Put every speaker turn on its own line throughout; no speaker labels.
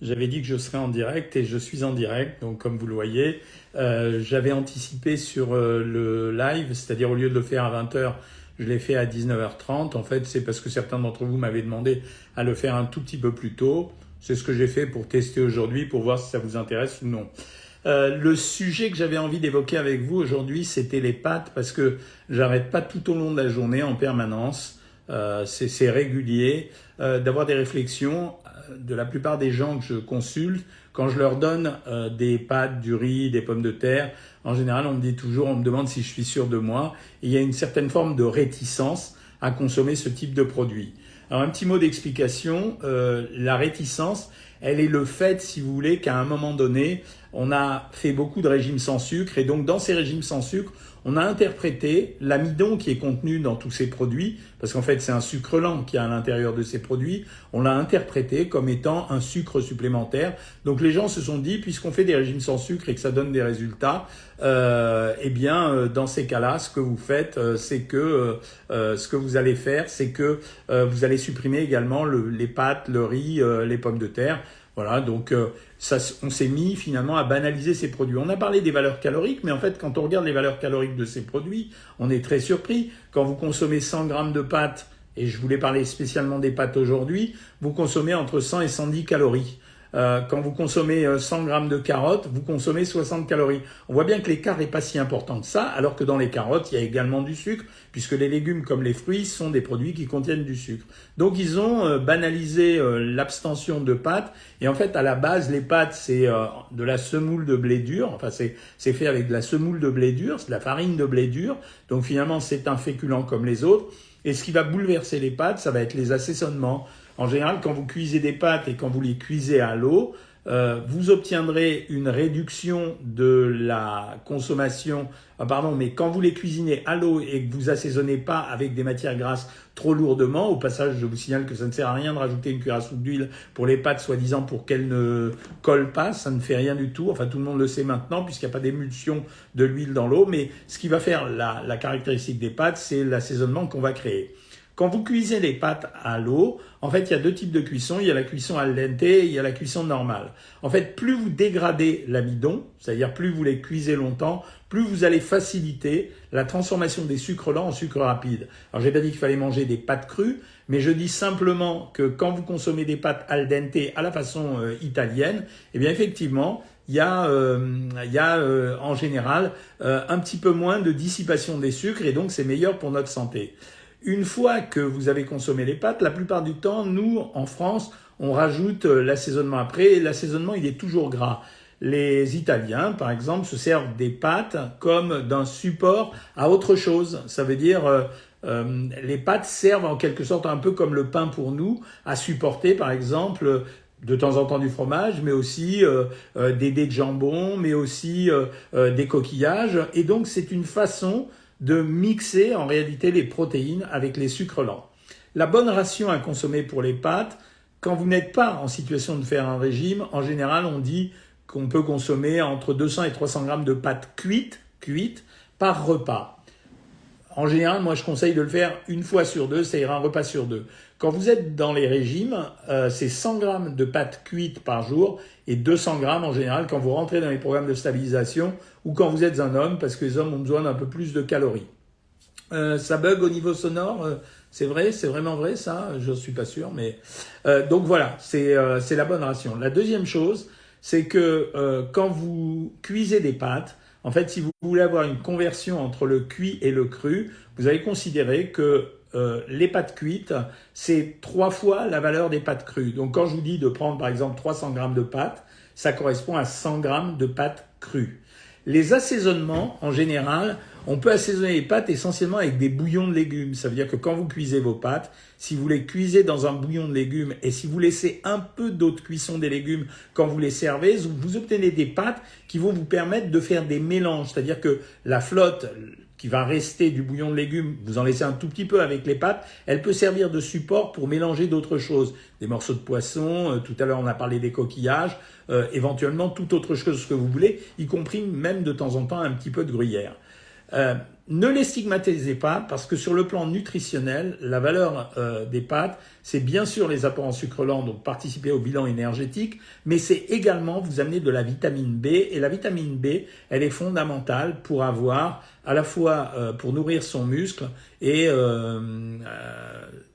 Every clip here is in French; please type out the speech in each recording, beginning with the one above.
J'avais dit que je serais en direct et je suis en direct. Donc, comme vous le voyez, euh, j'avais anticipé sur euh, le live, c'est-à-dire au lieu de le faire à 20h, je l'ai fait à 19h30. En fait, c'est parce que certains d'entre vous m'avaient demandé à le faire un tout petit peu plus tôt. C'est ce que j'ai fait pour tester aujourd'hui, pour voir si ça vous intéresse ou non. Euh, le sujet que j'avais envie d'évoquer avec vous aujourd'hui, c'était les pâtes, parce que j'arrête pas tout au long de la journée en permanence. c'est régulier d'avoir des réflexions de la plupart des gens que je consulte, quand je leur donne euh, des pâtes, du riz, des pommes de terre, en général, on me dit toujours, on me demande si je suis sûr de moi. il y a une certaine forme de réticence à consommer ce type de produit. Alors un petit mot d'explication, euh, la réticence, elle est le fait, si vous voulez, qu'à un moment donné, on a fait beaucoup de régimes sans sucre et donc dans ces régimes sans sucre, on a interprété l'amidon qui est contenu dans tous ces produits, parce qu'en fait c'est un sucre lent qui est à l'intérieur de ces produits, on l'a interprété comme étant un sucre supplémentaire. Donc les gens se sont dit, puisqu'on fait des régimes sans sucre et que ça donne des résultats, euh, eh bien euh, dans ces cas-là, ce que vous faites, euh, c'est que ce que vous allez faire, c'est que vous allez supprimer également le, les pâtes, le riz, les pommes de terre. Voilà, donc euh, on s'est mis finalement à banaliser ces produits. On a parlé des valeurs caloriques, mais en fait, quand on regarde les valeurs caloriques de ces produits, on est très surpris. Quand vous consommez 100 grammes de pâtes, et je voulais parler spécialement des pâtes aujourd'hui, vous consommez entre 100 et 110 calories. Euh, quand vous consommez 100 euh, grammes de carottes, vous consommez 60 calories. On voit bien que l'écart n'est pas si important que ça, alors que dans les carottes, il y a également du sucre, puisque les légumes comme les fruits sont des produits qui contiennent du sucre. Donc ils ont euh, banalisé l'abstention de pâtes, et en fait à la base, les pâtes, c'est de la semoule de blé dur, enfin c'est fait avec de la semoule de blé dur, c'est de la farine de blé dur, donc finalement c'est un féculent comme les autres, et ce qui va bouleverser les pâtes, ça va être les assaisonnements. En général, quand vous cuisez des pâtes et quand vous les cuisez à l'eau, euh, vous obtiendrez une réduction de la consommation. Ah, pardon, mais quand vous les cuisinez à l'eau et que vous assaisonnez pas avec des matières grasses trop lourdement, au passage, je vous signale que ça ne sert à rien de rajouter une cuillère à soupe d'huile pour les pâtes, soi-disant pour qu'elles ne collent pas. Ça ne fait rien du tout. Enfin, tout le monde le sait maintenant puisqu'il n'y a pas d'émulsion de l'huile dans l'eau. Mais ce qui va faire la, la caractéristique des pâtes, c'est l'assaisonnement qu'on va créer. Quand vous cuisez les pâtes à l'eau, en fait, il y a deux types de cuisson. Il y a la cuisson al dente et il y a la cuisson normale. En fait, plus vous dégradez l'amidon, c'est-à-dire plus vous les cuisez longtemps, plus vous allez faciliter la transformation des sucres lents en sucre rapide. Alors, j'ai pas dit qu'il fallait manger des pâtes crues, mais je dis simplement que quand vous consommez des pâtes al dente à la façon euh, italienne, eh bien, effectivement, il y a, euh, y a euh, en général un petit peu moins de dissipation des sucres et donc c'est meilleur pour notre santé. Une fois que vous avez consommé les pâtes, la plupart du temps, nous, en France, on rajoute euh, l'assaisonnement après. Et l'assaisonnement, il est toujours gras. Les Italiens, par exemple, se servent des pâtes comme d'un support à autre chose. Ça veut dire, euh, euh, les pâtes servent en quelque sorte un peu comme le pain pour nous, à supporter, par exemple, de temps en temps du fromage, mais aussi des dés de jambon, mais aussi des coquillages. Et donc, c'est une façon de mixer en réalité les protéines avec les sucres lents. La bonne ration à consommer pour les pâtes, quand vous n'êtes pas en situation de faire un régime, en général on dit qu'on peut consommer entre 200 et 300 grammes de pâtes cuites, cuites par repas. En général, moi, je conseille de le faire une fois sur deux, ira un repas sur deux. Quand vous êtes dans les régimes, euh, c'est 100 grammes de pâtes cuites par jour et 200 grammes en général quand vous rentrez dans les programmes de stabilisation ou quand vous êtes un homme, parce que les hommes ont besoin d'un peu plus de calories. Euh, ça bug au niveau sonore, euh, c'est vrai, c'est vraiment vrai ça, je ne suis pas sûr, mais donc voilà, c'est la bonne ration. La deuxième chose, c'est que quand vous cuisez des pâtes, en fait, si vous voulez avoir une conversion entre le cuit et le cru, vous allez considérer que euh, les pâtes cuites, c'est trois fois la valeur des pâtes crues. Donc quand je vous dis de prendre par exemple 300 grammes de pâtes, ça correspond à 100 grammes de pâtes crues. Les assaisonnements, en général, on peut assaisonner les pâtes essentiellement avec des bouillons de légumes. Ça veut dire que quand vous cuisez vos pâtes, si vous les cuisez dans un bouillon de légumes et si vous laissez un peu d'eau de cuisson des légumes quand vous les servez, vous obtenez des pâtes qui vont vous permettre de faire des mélanges. C'est-à-dire que la flotte, qui va rester du bouillon de légumes, vous en laissez un tout petit peu avec les pâtes, elle peut servir de support pour mélanger d'autres choses. Des morceaux de poisson, euh, tout à l'heure on a parlé des coquillages, euh, éventuellement toute autre chose que vous voulez, y compris même de temps en temps un petit peu de gruyère. Euh, ne les stigmatisez pas parce que sur le plan nutritionnel, la valeur euh, des pâtes, c'est bien sûr les apports en sucre lent, donc participer au bilan énergétique, mais c'est également vous amener de la vitamine B. Et la vitamine B, elle est fondamentale pour avoir à la fois euh, pour nourrir son muscle et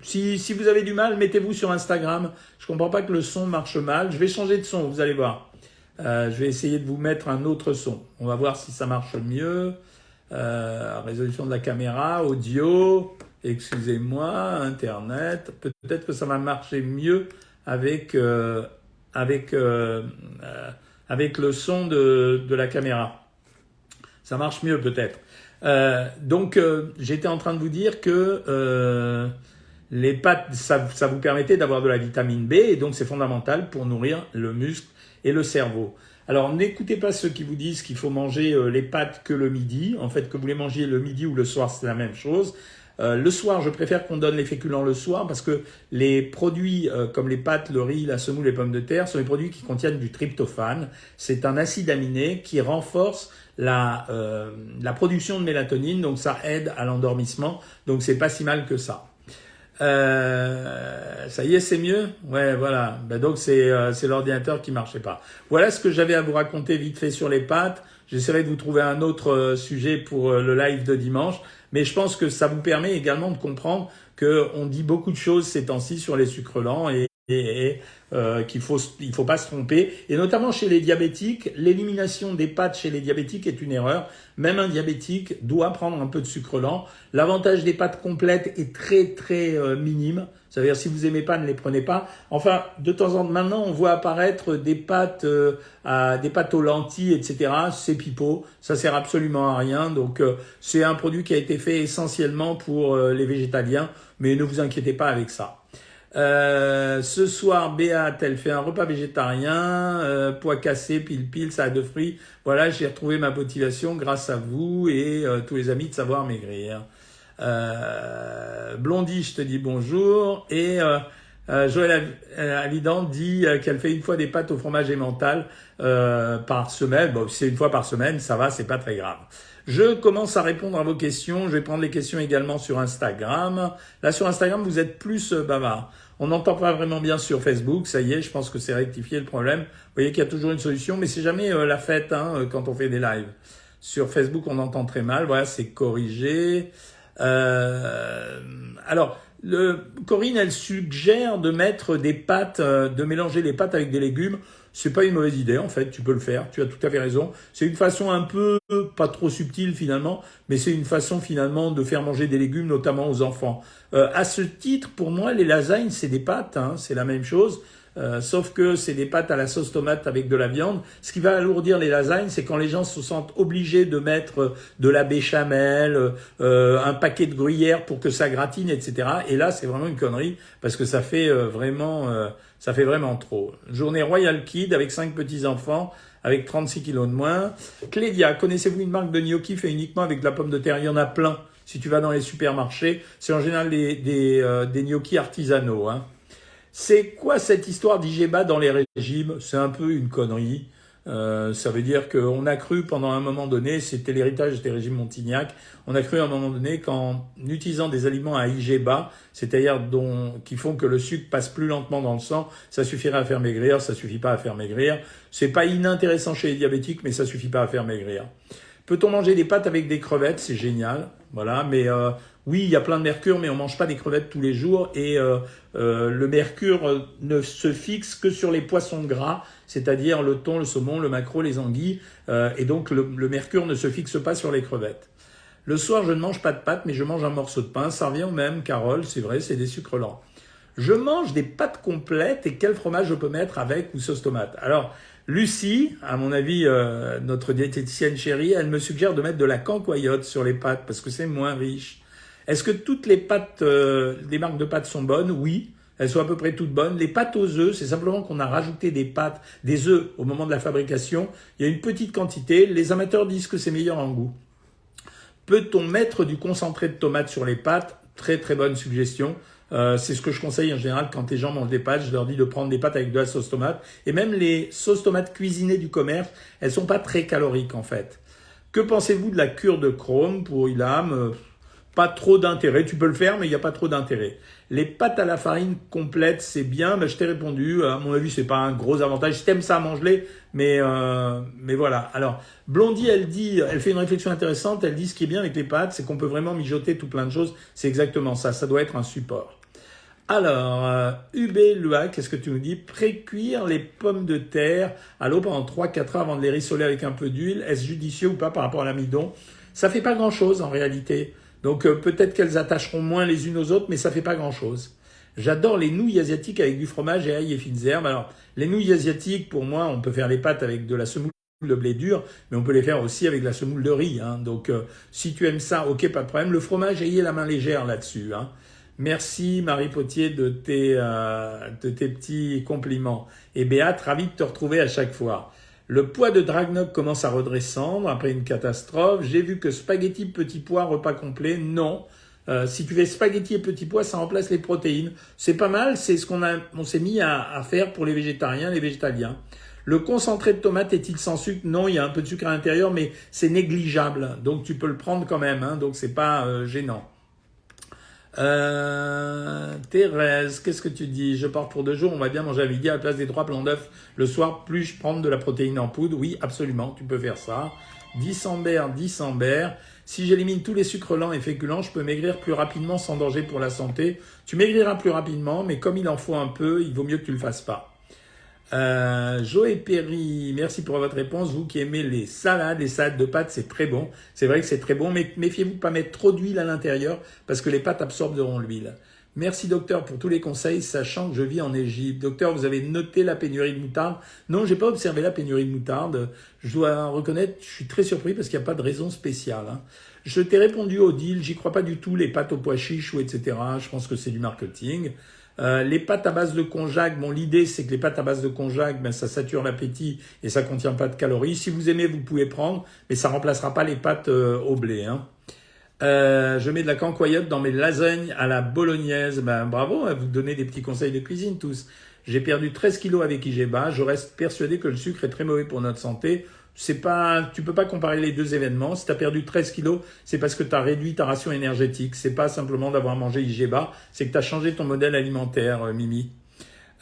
si, si vous avez du mal, mettez-vous sur Instagram. Je comprends pas que le son marche mal. Je vais changer de son, vous allez voir. je vais essayer de vous mettre un autre son. On va voir si ça marche mieux. Euh, résolution de la caméra, audio, excusez-moi, internet. Peut-être que ça va marcher mieux avec euh, avec euh, avec le son de, de la caméra. Ça marche mieux peut-être. donc j'étais en train de vous dire que les pâtes, ça, ça vous permettait d'avoir de la vitamine B et donc c'est fondamental pour nourrir le muscle et le cerveau. Alors n'écoutez pas ceux qui vous disent qu'il faut manger euh, les pâtes que le midi. En fait, que vous les mangez le midi ou le soir, c'est la même chose. Euh, le soir, je préfère qu'on donne les féculents le soir parce que les produits euh, comme les pâtes, le riz, la semoule, les pommes de terre sont des produits qui contiennent du tryptophane. C'est un acide aminé qui renforce la, la production de mélatonine, donc ça aide à l'endormissement. Donc c'est pas si mal que ça. Euh, ça y est, c'est mieux? Ouais, voilà. Ben donc c'est euh, l'ordinateur qui marchait pas. Voilà ce que j'avais à vous raconter vite fait sur les pattes. J'essaierai de vous trouver un autre euh, sujet pour le live de dimanche, mais je pense que ça vous permet également de comprendre que on dit beaucoup de choses ces temps-ci sur les sucres lents et et euh, qu'il faut il faut pas se tromper. Et notamment chez les diabétiques l'élimination des pâtes chez les diabétiques est une erreur. Même un diabétique doit prendre un peu de sucre lent. L'avantage des pâtes complètes est très très euh, minime. Ça veut dire si vous aimez pas ne les prenez pas. Enfin de temps en temps maintenant on voit apparaître des pâtes euh, à, des pâtes aux lentilles etc c'est pipeau. Ça sert absolument à rien. Donc euh, c'est un produit qui a été fait essentiellement pour les végétaliens. Mais ne vous inquiétez pas avec ça euh, ce soir, Béat, elle fait un repas végétarien, euh, poids cassé, pile pile, ça a de fruits. Voilà, j'ai retrouvé ma motivation grâce à vous et euh, tous les amis de Savoir Maigrir. Blondie, je te dis bonjour. Et Joël Alidan dit qu'elle fait une fois des pâtes au fromage emmental par semaine. Bon, c'est une fois par semaine, ça va, c'est pas très grave. Je commence à répondre à vos questions. Je vais prendre les questions également sur Instagram. Là, sur Instagram, vous êtes plus euh, bavard. On n'entend pas vraiment bien sur Facebook. Ça y est, je pense que c'est rectifié le problème. Vous voyez qu'il y a toujours une solution, mais c'est jamais euh, la fête hein, euh, quand on fait des lives. Sur Facebook, on entend très mal. Voilà, c'est corrigé. alors, le, Corinne, elle suggère de mettre des pâtes, de mélanger les pâtes avec des légumes c'est pas une mauvaise idée en fait, tu peux le faire, tu as tout à fait raison. C'est une façon un peu pas trop subtile finalement, mais c'est une façon finalement de faire manger des légumes notamment aux enfants. Euh, à ce titre, pour moi, les lasagnes c'est des pâtes, hein, c'est la même chose. Euh, sauf que c'est des pâtes à la sauce tomate avec de la viande. Ce qui va alourdir les lasagnes, c'est quand les gens se sentent obligés de mettre de la béchamel, euh, un paquet de gruyère pour que ça gratine, etc. Et là, c'est vraiment une connerie parce que ça fait euh, vraiment, ça fait vraiment trop. Journée Royal Kid avec cinq petits enfants avec 36 kilos de moins. Clédia, connaissez-vous une marque de gnocchi fait uniquement avec de la pomme de terre? Il y en a plein. Si tu vas dans les supermarchés, c'est en général des, des, gnocchis artisanaux. Hein. C'est quoi cette histoire d'IGBA dans les régimes? C'est un peu une connerie. Euh, ça veut dire qu'on a cru pendant un moment donné, c'était l'héritage des régimes Montignac, on a cru à un moment donné qu'en utilisant des aliments à IG c'est-à-dire qui font que le sucre passe plus lentement dans le sang, ça suffirait à faire maigrir, ça suffit pas à faire maigrir. C'est pas inintéressant chez les diabétiques, mais ça suffit pas à faire maigrir. Peut-on manger des pâtes avec des crevettes? C'est génial, voilà. Mais euh, oui, il y a plein de mercure, mais on mange pas des crevettes tous les jours. Et euh, euh, le mercure ne se fixe que sur les poissons gras, c'est-à-dire le thon, le saumon, le maquereau, les anguilles. et donc le, mercure ne se fixe pas sur les crevettes. Le soir, je ne mange pas de pâtes, mais je mange un morceau de pain. Ça revient au même, Carole, c'est vrai, c'est des sucres lents. Je mange des pâtes complètes et quel fromage je peux mettre avec ou sauce tomate? Alors, Lucie, à mon avis, euh, notre diététicienne chérie, elle me suggère de mettre de la cancoyote sur les pâtes parce que c'est moins riche. Est-ce que toutes les pâtes, euh, les marques de pâtes sont bonnes? Oui, elles sont à peu près toutes bonnes. Les pâtes aux œufs, c'est simplement qu'on a rajouté des pâtes, des œufs au moment de la fabrication. Il y a une petite quantité. Les amateurs disent que c'est meilleur en goût. Peut-on mettre du concentré de tomate sur les pâtes? Très très bonne suggestion. Euh, c'est ce que je conseille en général quand les gens mangent des pâtes. Je leur dis de prendre des pâtes avec de la sauce tomate. Et même les sauces tomates cuisinées du commerce, elles sont pas très caloriques en fait. Que pensez-vous de la cure de Chrome pour Ilham? Pas trop d'intérêt. Tu peux le faire, mais il n'y a pas trop d'intérêt. Les pâtes à la farine complètes, c'est bien. Mais je t'ai répondu. À mon avis, c'est pas un gros avantage. Si t'aimes ça, mange-les. Mais euh, mais voilà. Alors Blondie, elle dit, elle fait une réflexion intéressante. Elle dit ce qui est bien avec les pâtes, c'est qu'on peut vraiment mijoter tout plein de choses. C'est exactement ça. Ça doit être un support. Alors, euh, qu'est-ce que tu nous dis? Pré-cuire les pommes de terre à l'eau pendant 3-4 heures avant de les rissoler avec un peu d'huile. Est-ce judicieux ou pas par rapport à l'amidon? Ça fait pas grand-chose en réalité. Donc euh, peut-être qu'elles attacheront moins les unes aux autres, mais ça fait pas grand-chose. J'adore les nouilles asiatiques avec du fromage et ail et fines herbes. Alors les nouilles asiatiques, pour moi, on peut faire les pâtes avec de la semoule de blé dur, mais on peut les faire aussi avec de la semoule de riz. Hein. Donc euh, si tu aimes ça, ok, pas de problème. Le fromage, ayez la main légère là-dessus. Hein. Merci Marie Potier de tes, euh, de tes petits compliments. Et Béat, ravi de te retrouver à chaque fois. Le poids de Dragnock commence à redescendre après une catastrophe. J'ai vu que spaghetti petit pois repas complet, non. Euh, si tu fais spaghetti et petit pois, ça remplace les protéines. C'est pas mal, c'est ce qu'on on s'est mis à, faire pour les végétariens, les végétaliens. Le concentré de tomate est-il sans sucre? Non, il y a un peu de sucre à l'intérieur, mais c'est négligeable. Donc tu peux le prendre quand même, hein, donc c'est pas euh, gênant. Euh, Thérèse, qu'est-ce que tu dis? Je pars pour deux jours, on va bien manger à midi à la place des trois plans d'œufs le soir, plus je prends de la protéine en poudre? Oui, absolument, tu peux faire ça. 10 ambers, 10 ambers. Si j'élimine tous les sucres lents et féculents, je peux maigrir plus rapidement sans danger pour la santé. Tu maigriras plus rapidement, mais comme il en faut un peu, il vaut mieux que tu le fasses pas. Euh, Joé Perry, merci pour votre réponse. Vous qui aimez les salades, les salades de pâtes, c'est très bon. C'est vrai que c'est très bon, mais méfiez-vous de pas mettre trop d'huile à l'intérieur parce que les pâtes absorberont l'huile. Merci docteur pour tous les conseils, sachant que je vis en Égypte. Docteur, vous avez noté la pénurie de moutarde Non, j'ai pas observé la pénurie de moutarde. Je dois reconnaître, je suis très surpris parce qu'il n'y a pas de raison spéciale. Hein. Je t'ai répondu au deal, j'y crois pas du tout, les pâtes au pois chiches ou etc. Je pense que c'est du marketing. Euh, les pâtes à base de konjac, bon, l'idée c'est que les pâtes à base de konjac, ben, ça sature l'appétit et ça contient pas de calories. Si vous aimez, vous pouvez prendre, mais ça remplacera pas les pâtes euh, au blé. Hein. Euh, je mets de la cancoyote dans mes lasagnes à la bolognaise. Ben, bravo, hein, vous donnez des petits conseils de cuisine tous. J'ai perdu 13 kilos avec Igeba. Je reste persuadé que le sucre est très mauvais pour notre santé c'est pas, tu peux pas comparer les deux événements. Si tu as perdu 13 kilos, c'est parce que tu as réduit ta ration énergétique. C'est pas simplement d'avoir mangé IGBA, c'est que tu as changé ton modèle alimentaire, euh, Mimi.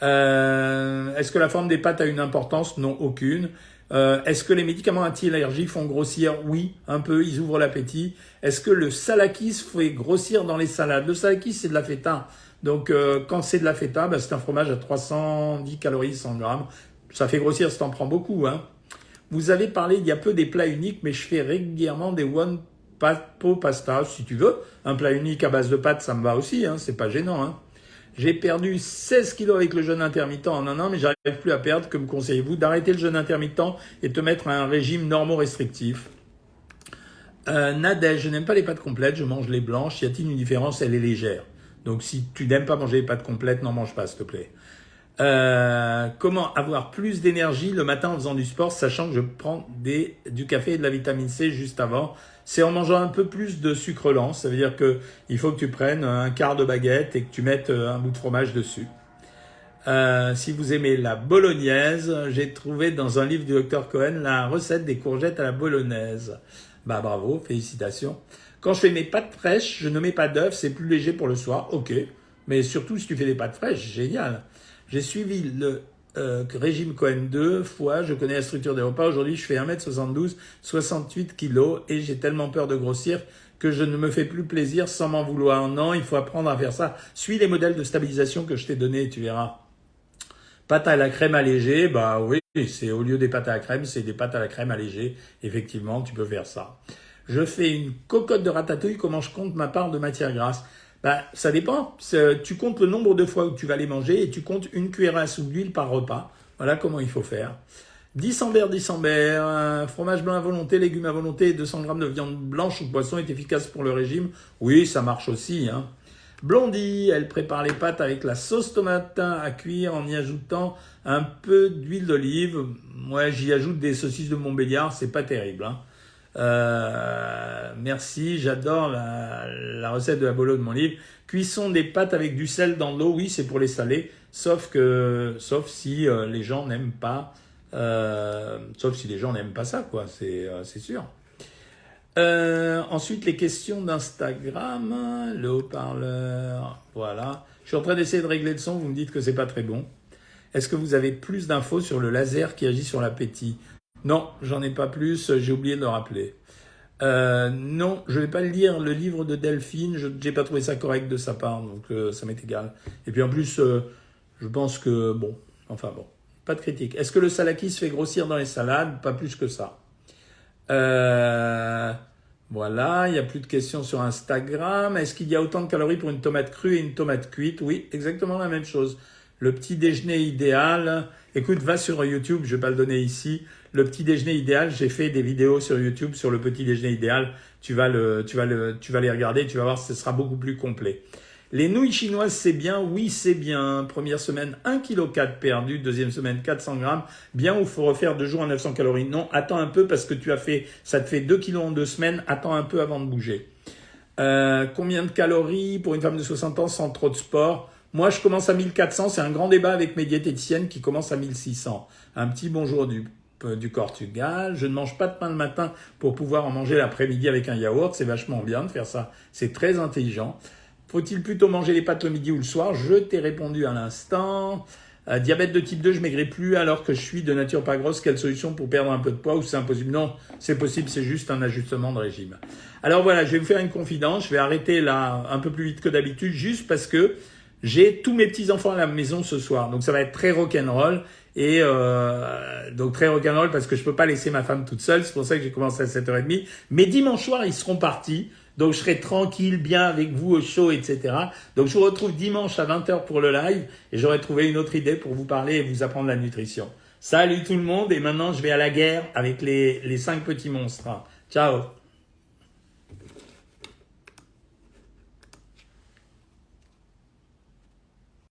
Euh, Est-ce que la forme des pâtes a une importance? Non, aucune. Euh, Est-ce que les médicaments anti-allergie font grossir? Oui, un peu, ils ouvrent l'appétit. Est-ce que le salakis fait grossir dans les salades? Le salakis, c'est de la feta. Donc, euh, quand c'est de la feta, bah, c'est un fromage à 310 calories 100 grammes. Ça fait grossir si t'en prends beaucoup. Hein. Vous avez parlé il y a peu des plats uniques, mais je fais régulièrement des one pot pasta, si tu veux. Un plat unique à base de pâtes, ça me va aussi, hein, c'est pas gênant. Hein. J'ai perdu 16 kilos avec le jeûne intermittent en un an, mais j'arrive plus à perdre. Que me conseillez-vous D'arrêter le jeûne intermittent et te mettre à un régime normo-restrictif? Euh, je n'aime pas les pâtes complètes, je mange les blanches. Y a-t-il une différence? Elle est légère. Donc si tu n'aimes pas manger les pâtes complètes, n'en mange pas, s'il te plaît. Euh, comment avoir plus d'énergie le matin en faisant du sport, sachant que je prends des, du café et de la vitamine C juste avant? C'est en mangeant un peu plus de sucre lent. Ça veut dire que il faut que tu prennes un quart de baguette et que tu mettes euh, un bout de fromage dessus. Euh, si vous aimez la bolognaise, j'ai trouvé dans un livre du docteur Cohen la recette des courgettes à la bolognaise. Bah bravo, félicitations. Quand je fais mes pâtes fraîches, je ne mets pas d'œufs, c'est plus léger pour le soir, ok. Mais surtout si tu fais des pâtes fraîches, génial. J'ai suivi le euh, régime Cohen deux fois, je connais la structure des repas. Aujourd'hui, je fais 1m72, 68 kg et j'ai tellement peur de grossir que je ne me fais plus plaisir sans m'en vouloir. Non, il faut apprendre à faire ça. Suis les modèles de stabilisation que je t'ai donnés, tu verras. Pâte à la crème allégée, bah oui, c'est au lieu des pâtes à la crème, c'est des pâtes à la crème allégée. Effectivement, tu peux faire ça. Je fais une cocotte de ratatouille, comment je compte ma part de matière grasse? Bah, ça dépend. Tu comptes le nombre de fois où tu vas les manger et tu comptes une cuillère à soupe d'huile par repas. Voilà comment il faut faire. 10 ambers, 10 ambers, fromage blanc à volonté, légumes à volonté 200 g de viande blanche ou poisson est efficace pour le régime. Oui, ça marche aussi. Hein. Blondie, elle prépare les pâtes avec la sauce tomate à cuire en y ajoutant un peu d'huile d'olive. Moi, j'y ajoute des saucisses de Montbéliard, c'est pas terrible. Hein. Euh, merci, j'adore la, recette de la bolo de mon livre. Cuisson des pâtes avec du sel dans l'eau, oui, c'est pour les saler, sauf que, sauf si euh, les gens n'aiment pas, euh, sauf si les gens n'aiment pas ça, quoi, c'est sûr. Ensuite, les questions d'Instagram, le haut-parleur, voilà. Je suis en train d'essayer de régler le son, vous me dites que c'est pas très bon. Est-ce que vous avez plus d'infos sur le laser qui agit sur l'appétit? Non, j'en ai pas plus, j'ai oublié de le rappeler. Euh, non, je vais pas lire le livre de Delphine, je n'ai pas trouvé ça correct de sa part, donc euh, ça m'est égal. Et puis en plus, euh, je pense que, bon, enfin bon, pas de critique. Est-ce que le salaki se fait grossir dans les salades? Pas plus que ça. voilà, il n'y a plus de questions sur Instagram. Est-ce qu'il y a autant de calories pour une tomate crue et une tomate cuite? Oui, exactement la même chose. Le petit déjeuner idéal, écoute, va sur YouTube, je vais pas le donner ici le petit déjeuner idéal, j'ai fait des vidéos sur YouTube sur le petit déjeuner idéal. Tu vas, le, les regarder, tu vas voir, ce sera beaucoup plus complet. Les nouilles chinoises, c'est bien Oui, c'est bien. Première semaine, 1,4 kg perdu. Deuxième semaine, 400 grammes. Bien ou faut refaire deux jours à 900 calories Non, attends un peu parce que tu as fait, ça te fait 2 kg en deux semaines. Attends un peu avant de bouger. Euh, combien de calories pour une femme de 60 ans sans trop de sport? Moi, je commence à 1400. C'est un grand débat avec mes diététiciennes qui commencent à 1600. Un petit bonjour du du Portugal. Je ne mange pas de pain le matin pour pouvoir en manger l'après-midi avec un yaourt. C'est vachement bien de faire ça. C'est très intelligent. Faut-il plutôt manger les pâtes le midi ou le soir? Je t'ai répondu à l'instant. Euh, diabète de type 2, je maigris plus alors que je suis de nature pas grosse. Quelle solution pour perdre un peu de poids ou c'est impossible? Non, c'est possible, c'est juste un ajustement de régime. Alors voilà, je vais vous faire une confidence. Je vais arrêter là un peu plus vite que d'habitude juste parce que j'ai tous mes petits enfants à la maison ce soir. Donc ça va être très rock'n'roll et euh, donc très rock'n'roll parce que je peux pas laisser ma femme toute seule. C'est pour ça que j'ai commencé à 7h30. Mais dimanche soir, ils seront partis. Donc je serai tranquille, bien avec vous au show, etc. Donc je vous retrouve dimanche à 20h pour le live et j'aurai trouvé une autre idée pour vous parler et vous apprendre la nutrition. Salut tout le monde et maintenant je vais à la guerre avec les, les cinq petits monstres. Ciao